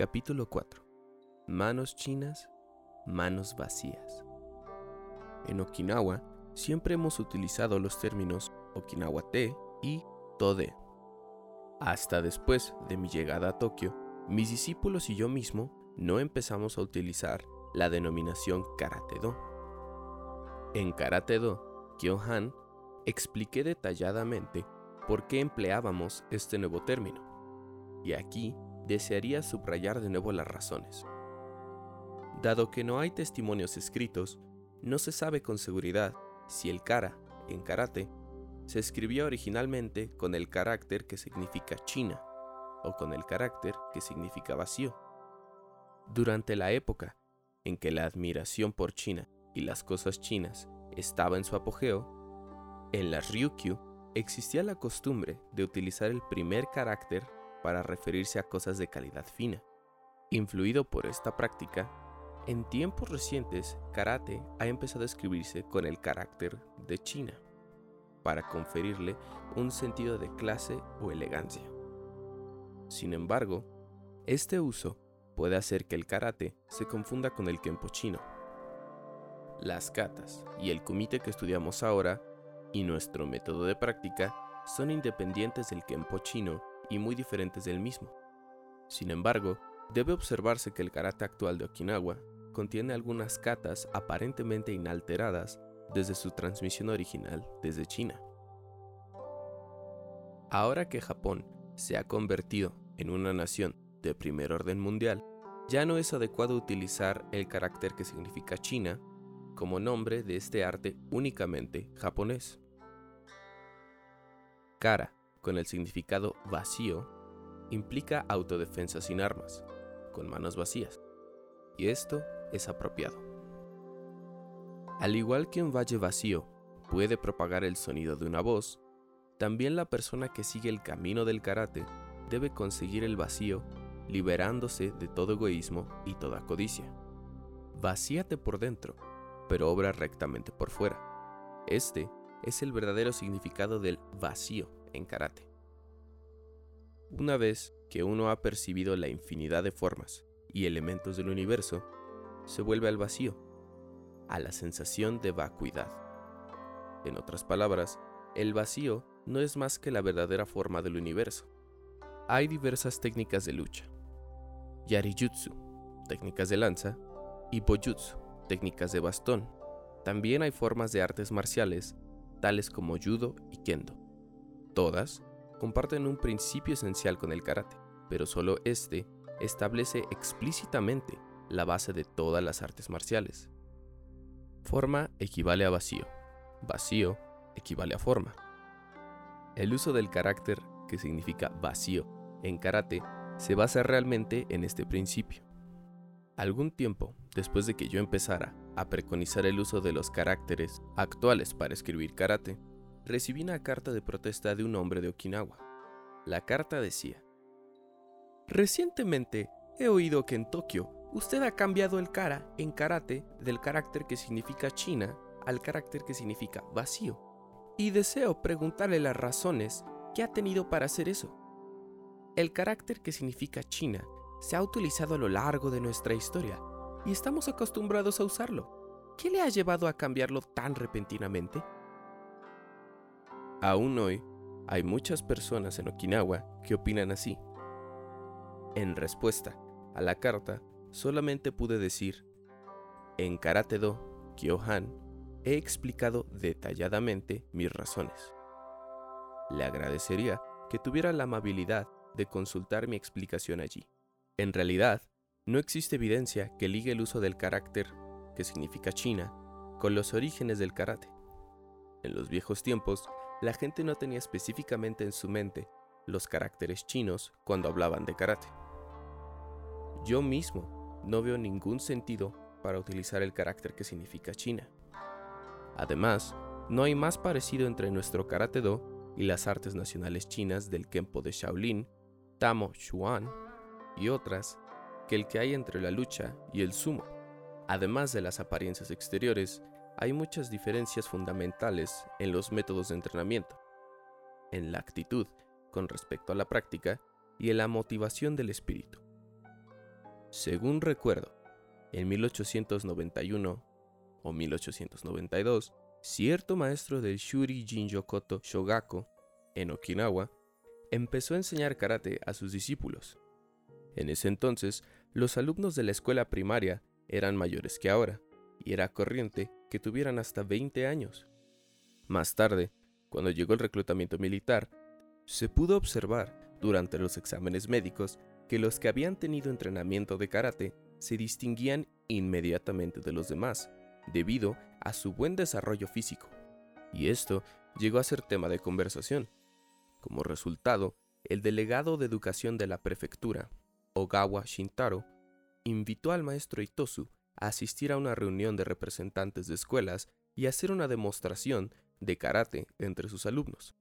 Capítulo 4. Manos chinas, manos vacías. En Okinawa siempre hemos utilizado los términos Okinawa-te y Tode. Hasta después de mi llegada a Tokio, mis discípulos y yo mismo no empezamos a utilizar la denominación Karate-do. En Karate-do, Kyohan expliqué detalladamente por qué empleábamos este nuevo término. Y aquí desearía subrayar de nuevo las razones. Dado que no hay testimonios escritos, no se sabe con seguridad si el kara en karate se escribía originalmente con el carácter que significa China o con el carácter que significa vacío. Durante la época en que la admiración por China y las cosas chinas estaba en su apogeo, en las Ryukyu existía la costumbre de utilizar el primer carácter para referirse a cosas de calidad fina. Influido por esta práctica, en tiempos recientes karate ha empezado a escribirse con el carácter de China, para conferirle un sentido de clase o elegancia. Sin embargo, este uso puede hacer que el karate se confunda con el kempo chino. Las katas y el kumite que estudiamos ahora y nuestro método de práctica son independientes del kempo chino y muy diferentes del mismo. Sin embargo, debe observarse que el karate actual de Okinawa contiene algunas katas aparentemente inalteradas desde su transmisión original desde China. Ahora que Japón se ha convertido en una nación de primer orden mundial, ya no es adecuado utilizar el carácter que significa China como nombre de este arte únicamente japonés. Kara con el significado vacío, implica autodefensa sin armas, con manos vacías, y esto es apropiado. Al igual que un valle vacío puede propagar el sonido de una voz, también la persona que sigue el camino del karate debe conseguir el vacío liberándose de todo egoísmo y toda codicia. Vacíate por dentro, pero obra rectamente por fuera. Este es el verdadero significado del vacío en karate. Una vez que uno ha percibido la infinidad de formas y elementos del universo, se vuelve al vacío, a la sensación de vacuidad. En otras palabras, el vacío no es más que la verdadera forma del universo. Hay diversas técnicas de lucha. Yarijutsu, técnicas de lanza, y Bojutsu, técnicas de bastón. También hay formas de artes marciales, tales como judo y kendo. Todas comparten un principio esencial con el karate, pero solo este establece explícitamente la base de todas las artes marciales. Forma equivale a vacío, vacío equivale a forma. El uso del carácter, que significa vacío, en karate se basa realmente en este principio. Algún tiempo después de que yo empezara a preconizar el uso de los caracteres actuales para escribir karate, recibí una carta de protesta de un hombre de Okinawa. La carta decía, Recientemente he oído que en Tokio usted ha cambiado el kara en karate del carácter que significa China al carácter que significa vacío, y deseo preguntarle las razones que ha tenido para hacer eso. El carácter que significa China se ha utilizado a lo largo de nuestra historia y estamos acostumbrados a usarlo. ¿Qué le ha llevado a cambiarlo tan repentinamente? Aún hoy, hay muchas personas en Okinawa que opinan así. En respuesta a la carta, solamente pude decir, en Karate Do Kyohan he explicado detalladamente mis razones. Le agradecería que tuviera la amabilidad de consultar mi explicación allí. En realidad, no existe evidencia que ligue el uso del carácter, que significa China, con los orígenes del karate. En los viejos tiempos, la gente no tenía específicamente en su mente los caracteres chinos cuando hablaban de karate. Yo mismo no veo ningún sentido para utilizar el carácter que significa China. Además, no hay más parecido entre nuestro karate do y las artes nacionales chinas del Kempo de Shaolin, Tamo Xuan y otras que el que hay entre la lucha y el sumo. Además de las apariencias exteriores, hay muchas diferencias fundamentales en los métodos de entrenamiento, en la actitud con respecto a la práctica y en la motivación del espíritu. Según recuerdo, en 1891 o 1892, cierto maestro del Shuri Jinjokoto Shogako en Okinawa empezó a enseñar karate a sus discípulos. En ese entonces, los alumnos de la escuela primaria eran mayores que ahora, y era corriente que tuvieran hasta 20 años. Más tarde, cuando llegó el reclutamiento militar, se pudo observar durante los exámenes médicos que los que habían tenido entrenamiento de karate se distinguían inmediatamente de los demás, debido a su buen desarrollo físico. Y esto llegó a ser tema de conversación. Como resultado, el delegado de educación de la prefectura, Ogawa Shintaro, invitó al maestro Itosu asistir a una reunión de representantes de escuelas y hacer una demostración de karate entre sus alumnos.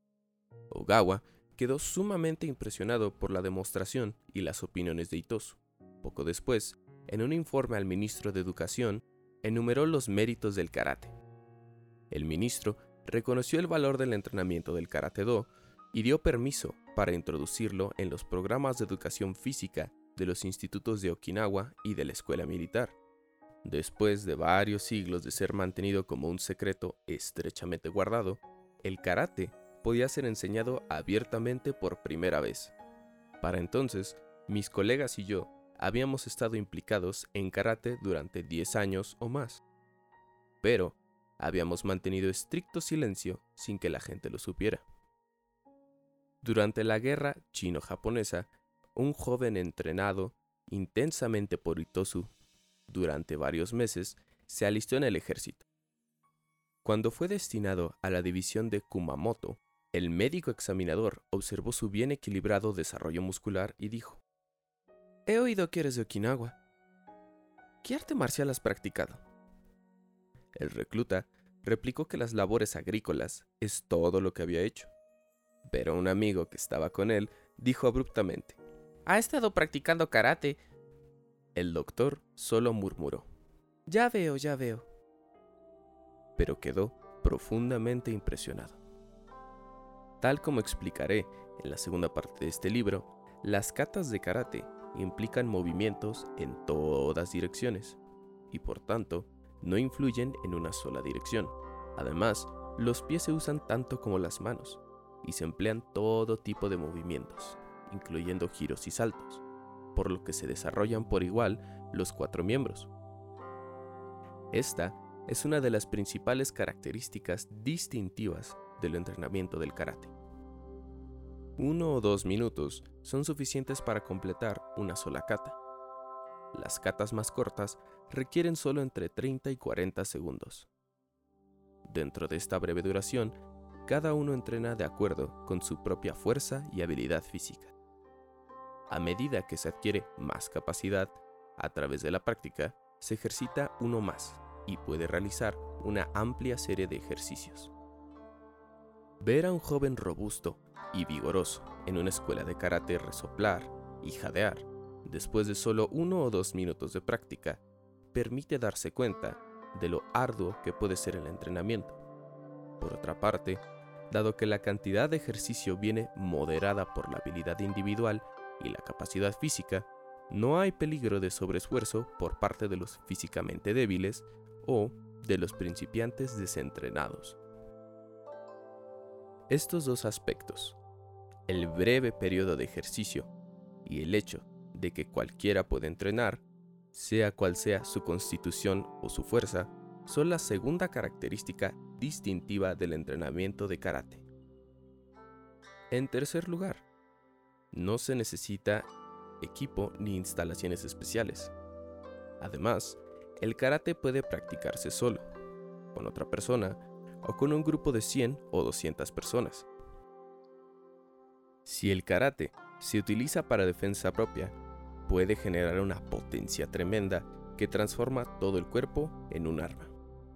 Ogawa quedó sumamente impresionado por la demostración y las opiniones de Itosu. Poco después, en un informe al ministro de Educación, enumeró los méritos del karate. El ministro reconoció el valor del entrenamiento del karate do y dio permiso para introducirlo en los programas de educación física de los institutos de Okinawa y de la escuela militar. Después de varios siglos de ser mantenido como un secreto estrechamente guardado, el karate podía ser enseñado abiertamente por primera vez. Para entonces, mis colegas y yo habíamos estado implicados en karate durante 10 años o más. Pero habíamos mantenido estricto silencio sin que la gente lo supiera. Durante la guerra chino-japonesa, un joven entrenado intensamente por Itosu durante varios meses se alistó en el ejército. Cuando fue destinado a la división de Kumamoto, el médico examinador observó su bien equilibrado desarrollo muscular y dijo, He oído que eres de Okinawa. ¿Qué arte marcial has practicado? El recluta replicó que las labores agrícolas es todo lo que había hecho. Pero un amigo que estaba con él dijo abruptamente, ha estado practicando karate. El doctor solo murmuró. Ya veo, ya veo. Pero quedó profundamente impresionado. Tal como explicaré en la segunda parte de este libro, las katas de karate implican movimientos en todas direcciones y por tanto no influyen en una sola dirección. Además, los pies se usan tanto como las manos y se emplean todo tipo de movimientos incluyendo giros y saltos, por lo que se desarrollan por igual los cuatro miembros. Esta es una de las principales características distintivas del entrenamiento del karate. Uno o dos minutos son suficientes para completar una sola kata. Las katas más cortas requieren solo entre 30 y 40 segundos. Dentro de esta breve duración, cada uno entrena de acuerdo con su propia fuerza y habilidad física. A medida que se adquiere más capacidad, a través de la práctica, se ejercita uno más y puede realizar una amplia serie de ejercicios. Ver a un joven robusto y vigoroso en una escuela de karate resoplar y jadear después de solo uno o dos minutos de práctica permite darse cuenta de lo arduo que puede ser el entrenamiento. Por otra parte, dado que la cantidad de ejercicio viene moderada por la habilidad individual y la capacidad física, no hay peligro de sobreesfuerzo por parte de los físicamente débiles o de los principiantes desentrenados. Estos dos aspectos, el breve periodo de ejercicio y el hecho de que cualquiera puede entrenar, sea cual sea su constitución o su fuerza, son la segunda característica distintiva del entrenamiento de karate. En tercer lugar, no se necesita equipo ni instalaciones especiales. Además, el karate puede practicarse solo, con otra persona o con un grupo de 100 o 200 personas. Si el karate se utiliza para defensa propia, puede generar una potencia tremenda que transforma todo el cuerpo en un arma.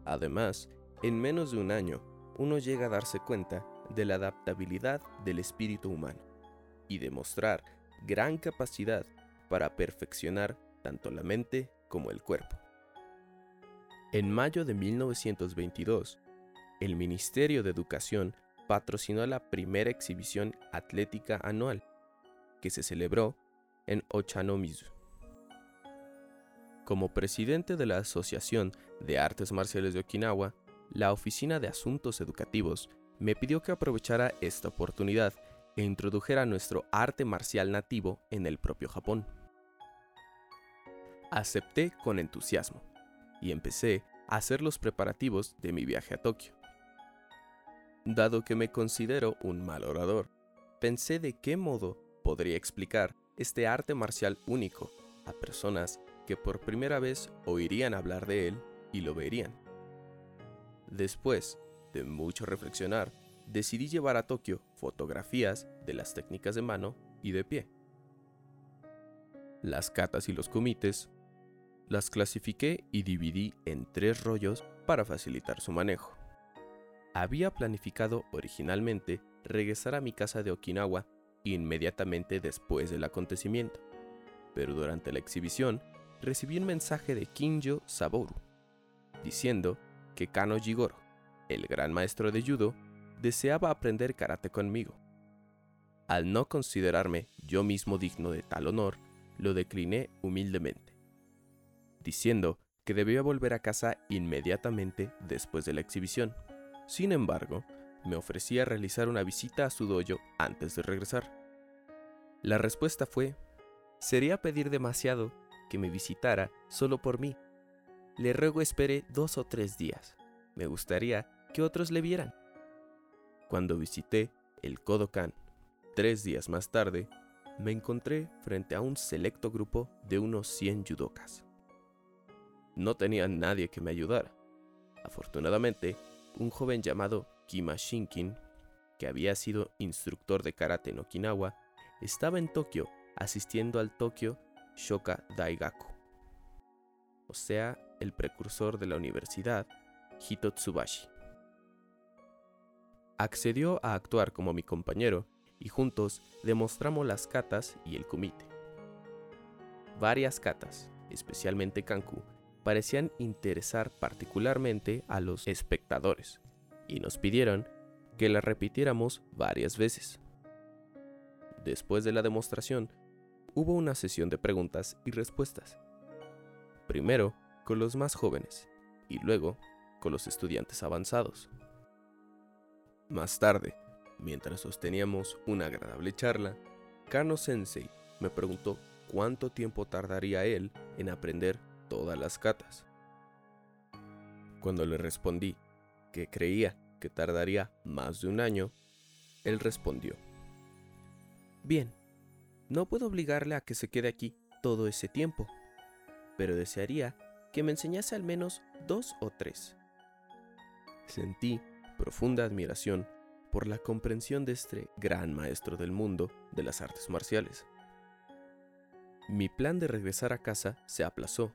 Además, en menos de un año, uno llega a darse cuenta de la adaptabilidad del espíritu humano y demostrar gran capacidad para perfeccionar tanto la mente como el cuerpo. En mayo de 1922, el Ministerio de Educación patrocinó la primera exhibición atlética anual, que se celebró en Ochanomizu. Como presidente de la Asociación de Artes Marciales de Okinawa, la Oficina de Asuntos Educativos me pidió que aprovechara esta oportunidad e introdujera nuestro arte marcial nativo en el propio Japón. Acepté con entusiasmo y empecé a hacer los preparativos de mi viaje a Tokio. Dado que me considero un mal orador, pensé de qué modo podría explicar este arte marcial único a personas que por primera vez oirían hablar de él y lo verían. Después de mucho reflexionar, decidí llevar a Tokio fotografías de las técnicas de mano y de pie. Las katas y los kumites las clasifiqué y dividí en tres rollos para facilitar su manejo. Había planificado originalmente regresar a mi casa de Okinawa inmediatamente después del acontecimiento, pero durante la exhibición recibí un mensaje de Kinjo Saboru, diciendo que Kano Jigoro, el gran maestro de judo, deseaba aprender karate conmigo. Al no considerarme yo mismo digno de tal honor, lo decliné humildemente, diciendo que debía volver a casa inmediatamente después de la exhibición. Sin embargo, me ofrecía realizar una visita a su dojo antes de regresar. La respuesta fue, sería pedir demasiado que me visitara solo por mí. Le ruego espere dos o tres días. Me gustaría que otros le vieran. Cuando visité el Kodokan tres días más tarde, me encontré frente a un selecto grupo de unos 100 judokas. No tenía nadie que me ayudara. Afortunadamente, un joven llamado Kima Shinkin, que había sido instructor de karate en Okinawa, estaba en Tokio asistiendo al Tokyo Shoka Daigaku, o sea, el precursor de la universidad Hitotsubashi. Accedió a actuar como mi compañero y juntos demostramos las katas y el kumite. Varias katas, especialmente Kanku, parecían interesar particularmente a los espectadores y nos pidieron que la repitiéramos varias veces. Después de la demostración, hubo una sesión de preguntas y respuestas. Primero con los más jóvenes y luego con los estudiantes avanzados. Más tarde, mientras sosteníamos una agradable charla, Kano Sensei me preguntó cuánto tiempo tardaría él en aprender todas las katas. Cuando le respondí que creía que tardaría más de un año, él respondió, Bien, no puedo obligarle a que se quede aquí todo ese tiempo, pero desearía que me enseñase al menos dos o tres. Sentí profunda admiración por la comprensión de este gran maestro del mundo de las artes marciales. Mi plan de regresar a casa se aplazó,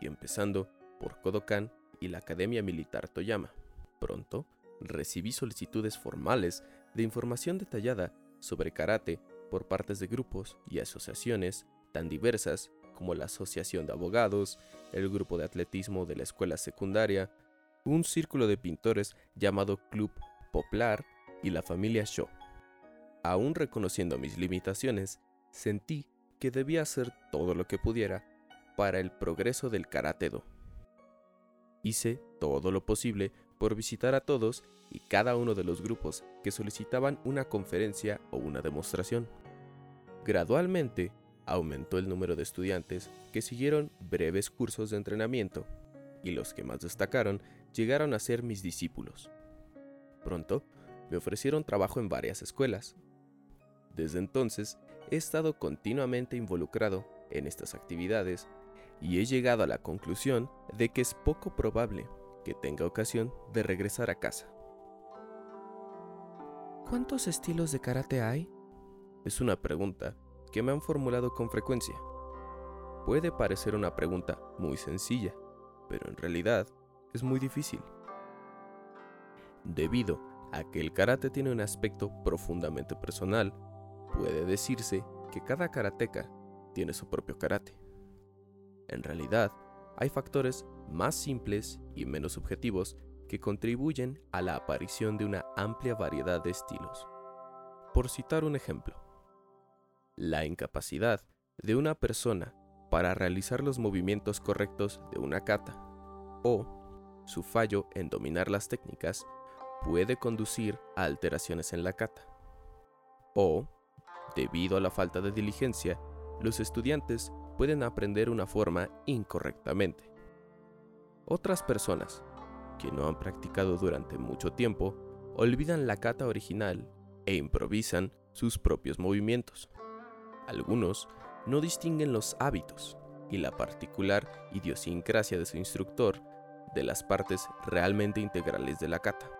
y empezando por Kodokan y la Academia Militar Toyama. Pronto recibí solicitudes formales de información detallada sobre karate por partes de grupos y asociaciones tan diversas como la Asociación de Abogados, el Grupo de Atletismo de la Escuela Secundaria, un círculo de pintores llamado Club Poplar y la familia Shaw. Aún reconociendo mis limitaciones, sentí que debía hacer todo lo que pudiera para el progreso del karate do. Hice todo lo posible por visitar a todos y cada uno de los grupos que solicitaban una conferencia o una demostración. Gradualmente, aumentó el número de estudiantes que siguieron breves cursos de entrenamiento y los que más destacaron llegaron a ser mis discípulos. Pronto, me ofrecieron trabajo en varias escuelas. Desde entonces, he estado continuamente involucrado en estas actividades y he llegado a la conclusión de que es poco probable que tenga ocasión de regresar a casa. ¿Cuántos estilos de karate hay? Es una pregunta que me han formulado con frecuencia. Puede parecer una pregunta muy sencilla, pero en realidad es muy difícil. Debido a que el karate tiene un aspecto profundamente personal, puede decirse que cada karateka tiene su propio karate. En realidad, hay factores más simples y menos subjetivos que contribuyen a la aparición de una amplia variedad de estilos. Por citar un ejemplo, la incapacidad de una persona para realizar los movimientos correctos de una kata, o su fallo en dominar las técnicas puede conducir a alteraciones en la kata, o, debido a la falta de diligencia, los estudiantes pueden aprender una forma incorrectamente. Otras personas, que no han practicado durante mucho tiempo, olvidan la kata original e improvisan sus propios movimientos. Algunos no distinguen los hábitos y la particular idiosincrasia de su instructor de las partes realmente integrales de la kata.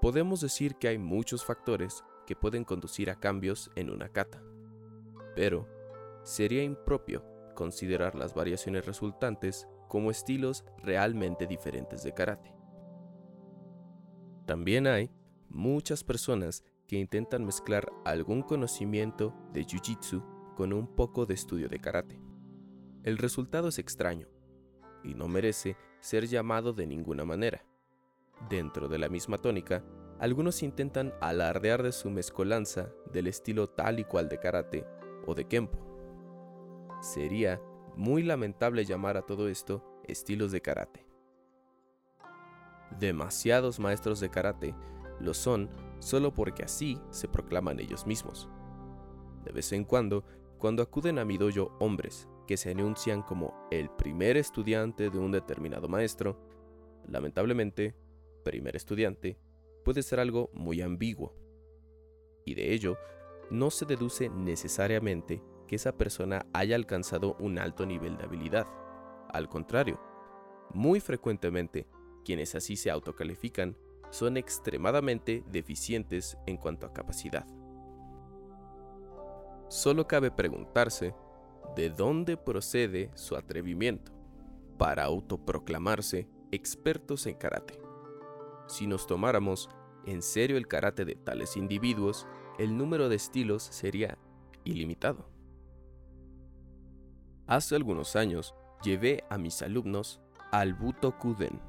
Podemos decir que hay muchos factores que pueden conducir a cambios en una kata, pero sería impropio considerar las variaciones resultantes como estilos realmente diferentes de karate. También hay muchas personas que intentan mezclar algún conocimiento de Jiu-Jitsu con un poco de estudio de karate. El resultado es extraño y no merece ser llamado de ninguna manera. Dentro de la misma tónica, algunos intentan alardear de su mezcolanza del estilo tal y cual de karate o de kempo. Sería muy lamentable llamar a todo esto estilos de karate. Demasiados maestros de karate lo son solo porque así se proclaman ellos mismos. De vez en cuando cuando acuden a mi dojo hombres que se anuncian como el primer estudiante de un determinado maestro, lamentablemente, primer estudiante puede ser algo muy ambiguo. Y de ello, no se deduce necesariamente que esa persona haya alcanzado un alto nivel de habilidad. Al contrario, muy frecuentemente, quienes así se autocalifican son extremadamente deficientes en cuanto a capacidad. Solo cabe preguntarse de dónde procede su atrevimiento para autoproclamarse expertos en karate. Si nos tomáramos en serio el karate de tales individuos, el número de estilos sería ilimitado. Hace algunos años llevé a mis alumnos al Butokuden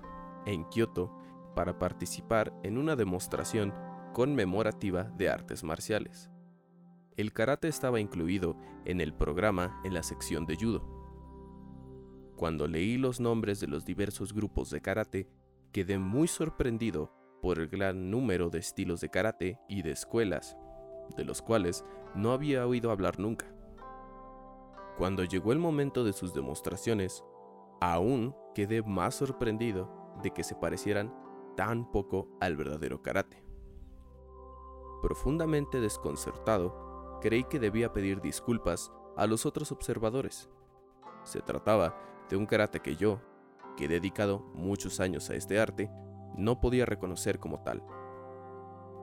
en Kioto para participar en una demostración conmemorativa de artes marciales el karate estaba incluido en el programa en la sección de judo. Cuando leí los nombres de los diversos grupos de karate, quedé muy sorprendido por el gran número de estilos de karate y de escuelas, de los cuales no había oído hablar nunca. Cuando llegó el momento de sus demostraciones, aún quedé más sorprendido de que se parecieran tan poco al verdadero karate. Profundamente desconcertado, creí que debía pedir disculpas a los otros observadores. Se trataba de un karate que yo, que he dedicado muchos años a este arte, no podía reconocer como tal.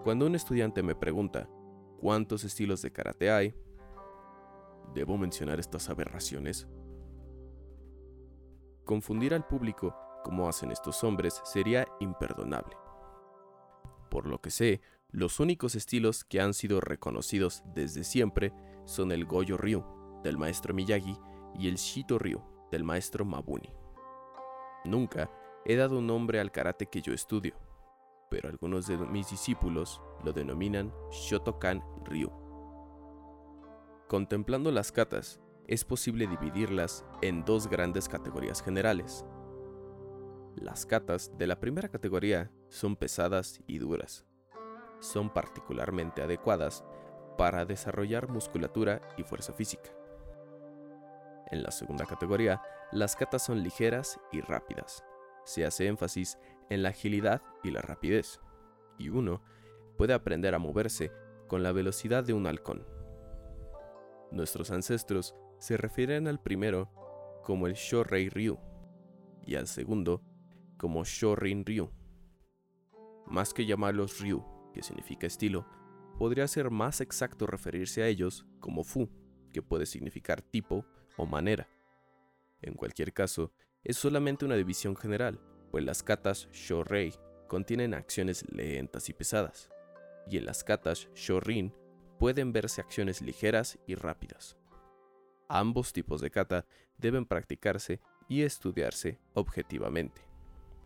Cuando un estudiante me pregunta cuántos estilos de karate hay, ¿debo mencionar estas aberraciones? Confundir al público como hacen estos hombres sería imperdonable. Por lo que sé, los únicos estilos que han sido reconocidos desde siempre son el Goyo Ryu, del maestro Miyagi, y el Shito Ryu, del maestro Mabuni. Nunca he dado un nombre al karate que yo estudio, pero algunos de mis discípulos lo denominan Shotokan Ryu. Contemplando las katas, es posible dividirlas en dos grandes categorías generales. Las katas de la primera categoría son pesadas y duras, son particularmente adecuadas para desarrollar musculatura y fuerza física. En la segunda categoría, las catas son ligeras y rápidas. Se hace énfasis en la agilidad y la rapidez, y uno puede aprender a moverse con la velocidad de un halcón. Nuestros ancestros se refieren al primero como el Shorei Ryu y al segundo como Shorin Ryu. Más que llamarlos Ryu, que significa estilo, podría ser más exacto referirse a ellos como fu, que puede significar tipo o manera. En cualquier caso, es solamente una división general, pues las katas Shorei contienen acciones lentas y pesadas, y en las katas Shorin pueden verse acciones ligeras y rápidas. Ambos tipos de kata deben practicarse y estudiarse objetivamente,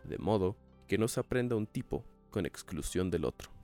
de modo que no se aprenda un tipo con exclusión del otro.